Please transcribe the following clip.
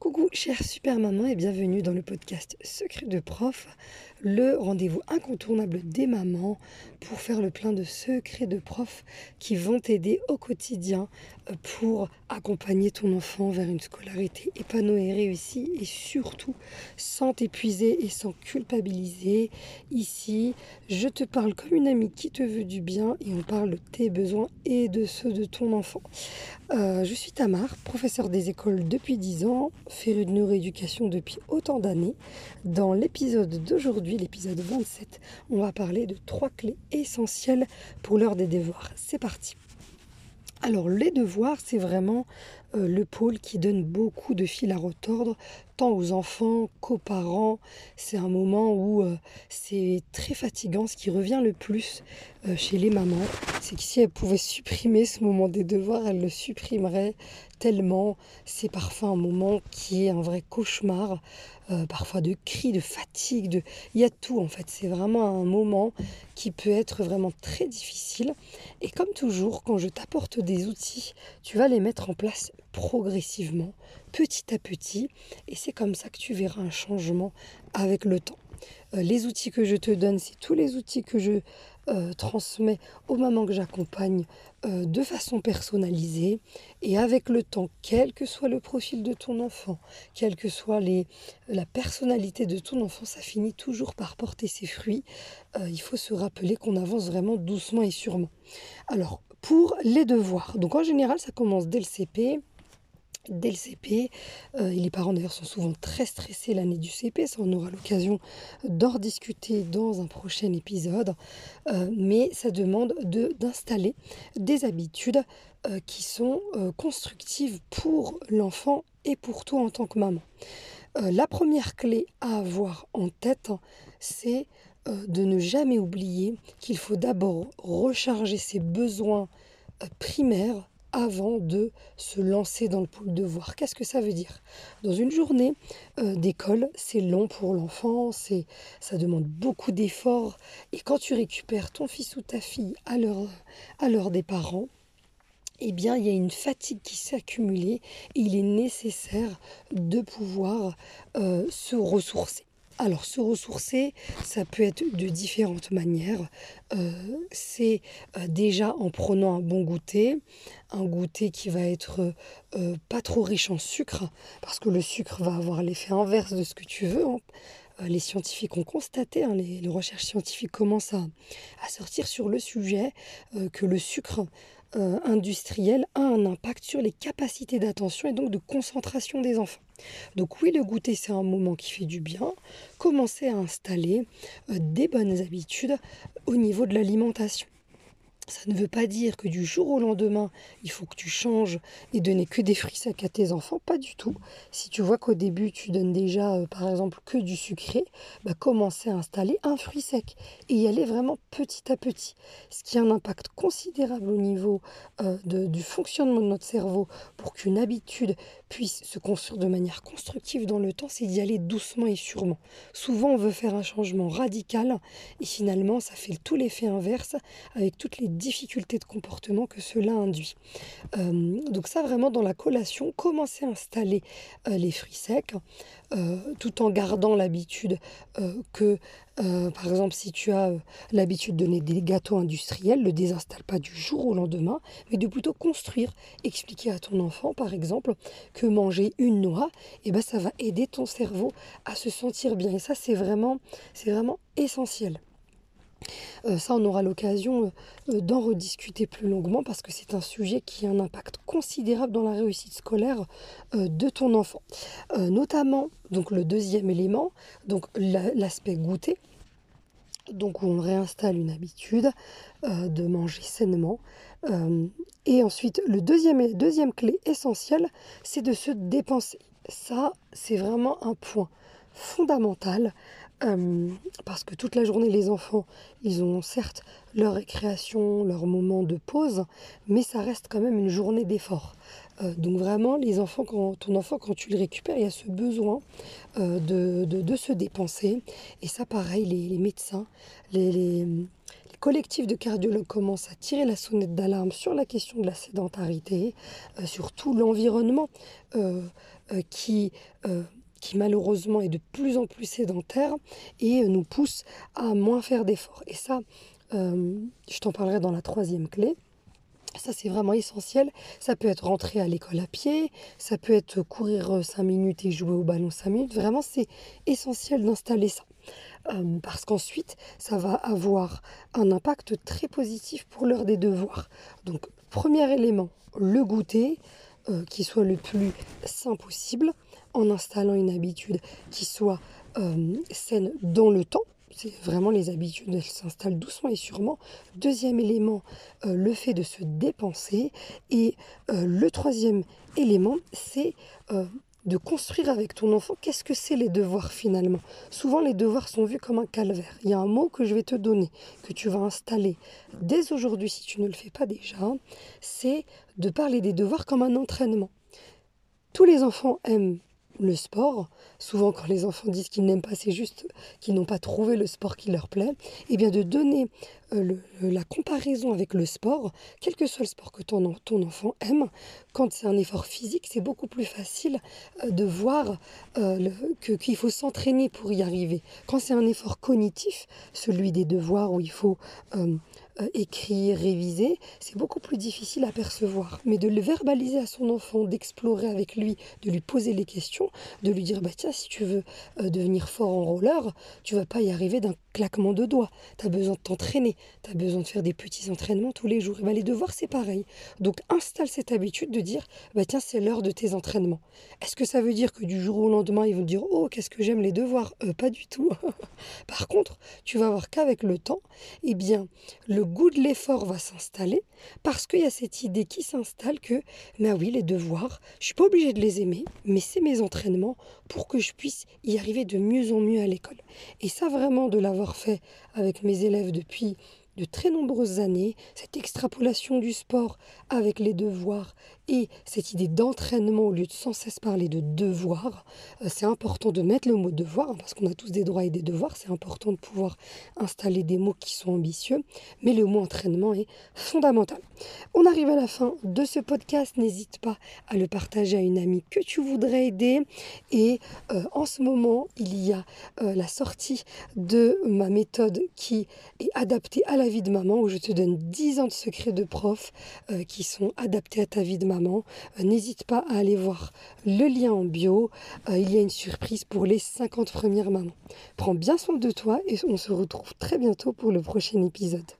Coucou chère super maman et bienvenue dans le podcast Secret de prof, le rendez-vous incontournable des mamans pour faire le plein de secrets de profs qui vont t'aider au quotidien euh, pour accompagner ton enfant vers une scolarité épanouie et réussie et surtout sans t'épuiser et sans culpabiliser. Ici, je te parle comme une amie qui te veut du bien et on parle de tes besoins et de ceux de ton enfant. Euh, je suis Tamar, professeure des écoles depuis 10 ans, férue de neuroéducation depuis autant d'années. Dans l'épisode d'aujourd'hui, l'épisode 27, on va parler de trois clés essentielles pour l'heure des devoirs. C'est parti. Alors les devoirs, c'est vraiment euh, le pôle qui donne beaucoup de fil à retordre, tant aux enfants qu'aux parents. C'est un moment où euh, c'est très fatigant. Ce qui revient le plus euh, chez les mamans, c'est que si elles pouvaient supprimer ce moment des devoirs, elles le supprimeraient tellement. C'est parfois un moment qui est un vrai cauchemar, parfois de cris, de fatigue, de... il y a tout en fait. C'est vraiment un moment qui peut être vraiment très difficile. Et comme toujours, quand je t'apporte des outils, tu vas les mettre en place progressivement, petit à petit, et c'est comme ça que tu verras un changement avec le temps. Euh, les outils que je te donne, c'est tous les outils que je euh, transmets aux mamans que j'accompagne euh, de façon personnalisée et avec le temps, quel que soit le profil de ton enfant, quelle que soit la personnalité de ton enfant, ça finit toujours par porter ses fruits. il faut se rappeler qu'on avance vraiment doucement et sûrement. Alors, pour les devoirs, donc en général, ça commence dès le CP dès le CP. Euh, les parents d'ailleurs sont souvent très stressés l'année du CP, ça on aura l'occasion d'en rediscuter dans un prochain épisode. Euh, mais ça demande d'installer des habitudes euh, qui sont constructives pour l'enfant et pour toi en tant que maman. la première clé à avoir en tête, c'est de ne jamais oublier qu'il faut d'abord recharger ses besoins primaires avant de se lancer dans le pôle devoir. Qu'est-ce que ça veut dire? Dans une journée euh, d'école, c'est long pour l'enfant, ça demande beaucoup d'efforts. Et quand tu récupères ton fils ou ta fille à l'heure, à l'heure des parents, eh bien, il y a une fatigue qui s'est accumulée et il est nécessaire de pouvoir euh, se ressourcer. Alors, se ressourcer, ça peut être de différentes manières. Euh, c'est euh, déjà en prenant un bon goûter, un goûter qui va être euh, pas trop riche en sucre, parce que le sucre va avoir l'effet inverse de ce que tu veux. Hein. Les scientifiques ont constaté, hein, les, recherches scientifiques commencent à, à, sortir sur le sujet, que le sucre industriel a un impact sur les capacités d'attention et donc de concentration des enfants. Donc oui, le goûter, c'est un moment qui fait du bien. Commencez à installer euh, des bonnes habitudes au niveau de l'alimentation. Ça ne veut pas dire que du jour au lendemain, il faut que tu changes et donner que des fruits secs à tes enfants. Pas du tout. Si tu vois qu'au début, tu donnes déjà, euh, par exemple, que du sucré, bah, à installer un fruit sec et y aller vraiment petit à petit. Ce qui a un impact considérable au niveau euh, du fonctionnement de notre cerveau pour qu'une habitude puisse se construire de manière constructive dans le temps, c'est d'y aller doucement et sûrement. Souvent, on veut faire un changement radical et finalement, ça fait tout l'effet inverse avec toutes les difficultés de comportement que cela induit. Euh, donc ça vraiment dans la collation, commencer à installer euh, les fruits secs euh, tout en gardant l'habitude que par exemple, si tu as l'habitude de donner des gâteaux industriels, le désinstalle pas du jour au lendemain, mais de plutôt construire, expliquer à ton enfant, par exemple, que manger une noix, et eh ben, ça va aider ton cerveau à se sentir bien. Et ça, c'est vraiment, c'est vraiment essentiel. Euh, ça, on aura l'occasion euh, d'en rediscuter plus longuement parce que c'est un sujet qui a un impact considérable dans la réussite scolaire euh, de ton enfant. notamment, donc le deuxième élément, donc l'aspect goûter. Donc où on réinstalle une habitude de manger sainement. et ensuite, le deuxième, deuxième clé essentielle, c'est de se dépenser. Ça, c'est vraiment un point fondamental euh, parce que toute la journée, les enfants, ils ont certes leur récréation, leur moment de pause, mais ça reste quand même une journée d'effort. Euh, donc vraiment, les enfants, ton enfant, quand tu le récupères, il y a ce besoin euh, de, de, se dépenser. Et ça, pareil, les, médecins, les collectifs de cardiologues commencent à tirer la sonnette d'alarme sur la question de la sédentarité, sur tout l'environnement qui qui malheureusement est de plus en plus sédentaire et nous pousse à moins faire d'efforts. Et ça, je t'en parlerai dans la troisième clé. Ça, c'est vraiment essentiel. Ça peut être rentrer à l'école à pied, ça peut être courir 5 minutes et jouer au ballon 5 minutes. Vraiment, c'est essentiel d'installer ça. Euh, parce qu'ensuite, ça va avoir un impact très positif pour l'heure des devoirs. Donc, premier élément, le goûter, euh, qui soit le plus sain possible, en installant une habitude qui soit euh, saine dans le temps c'est vraiment les habitudes, elles s'installent doucement et sûrement. Deuxième élément, euh, le fait de se dépenser. Et le troisième élément, c'est de construire avec ton enfant qu'est-ce que c'est les devoirs finalement? Souvent les devoirs sont vus comme un calvaire. Il y a un mot que je vais te donner, que tu vas installer dès aujourd'hui si tu ne le fais pas déjà, c'est de parler des devoirs comme un entraînement. Tous les enfants aiment le sport, souvent quand les enfants disent qu'ils n'aiment pas, c'est juste qu'ils n'ont pas trouvé le sport qui leur plaît, et eh bien de donner euh, la comparaison avec le sport, quel que soit le sport que ton, ton enfant aime, quand c'est un effort physique, c'est beaucoup plus facile euh, de voir euh, qu'il faut s'entraîner pour y arriver. Quand c'est un effort cognitif, celui des devoirs où il faut euh, écrire, réviser, c'est beaucoup plus difficile à percevoir. Mais de le verbaliser à son enfant, d'explorer avec lui, de lui poser les questions, de lui dire bah tiens, si tu veux euh, devenir fort en roller, tu vas pas y arriver d'un claquement de doigts. Tu as besoin de t'entraîner, tu as besoin de faire des petits entraînements tous les jours. Et bah, les devoirs, c'est pareil. Donc installe cette habitude de dire bah tiens, c'est l'heure de tes entraînements. Est-ce que ça veut dire que du jour au lendemain, ils vont dire oh, qu'est-ce que j'aime les devoirs? Euh, Pas du tout. Par contre, tu vas voir qu'avec le temps, eh bien, le goût de l'effort va s'installer parce qu'il y a cette idée qui s'installe que, bah oui, les devoirs, je suis pas obligée de les aimer, mais c'est mes entraînements pour que je puisse y arriver de mieux en mieux à l'école. Et ça, vraiment, de l'avoir fait avec mes élèves depuis de très nombreuses années, cette extrapolation du sport avec les devoirs et cette idée d'entraînement au lieu de sans cesse parler de devoir, euh, c'est important de mettre le mot devoir, parce qu'on a tous des droits et des devoirs, c'est important de pouvoir installer des mots qui sont ambitieux, mais le mot entraînement est fondamental. On arrive à la fin de ce podcast, n'hésite pas à le partager à une amie que tu voudrais aider, et euh, en ce moment, il y a euh, la sortie de ma méthode qui est adaptée à la vie de maman, où je te donne 10 ans de secrets de prof qui sont adaptés à ta vie de maman euh, n'hésite pas à aller voir le lien en bio. Euh, il y a une surprise pour les 50 premières mamans. Prends bien soin de toi et on se retrouve très bientôt pour le prochain épisode.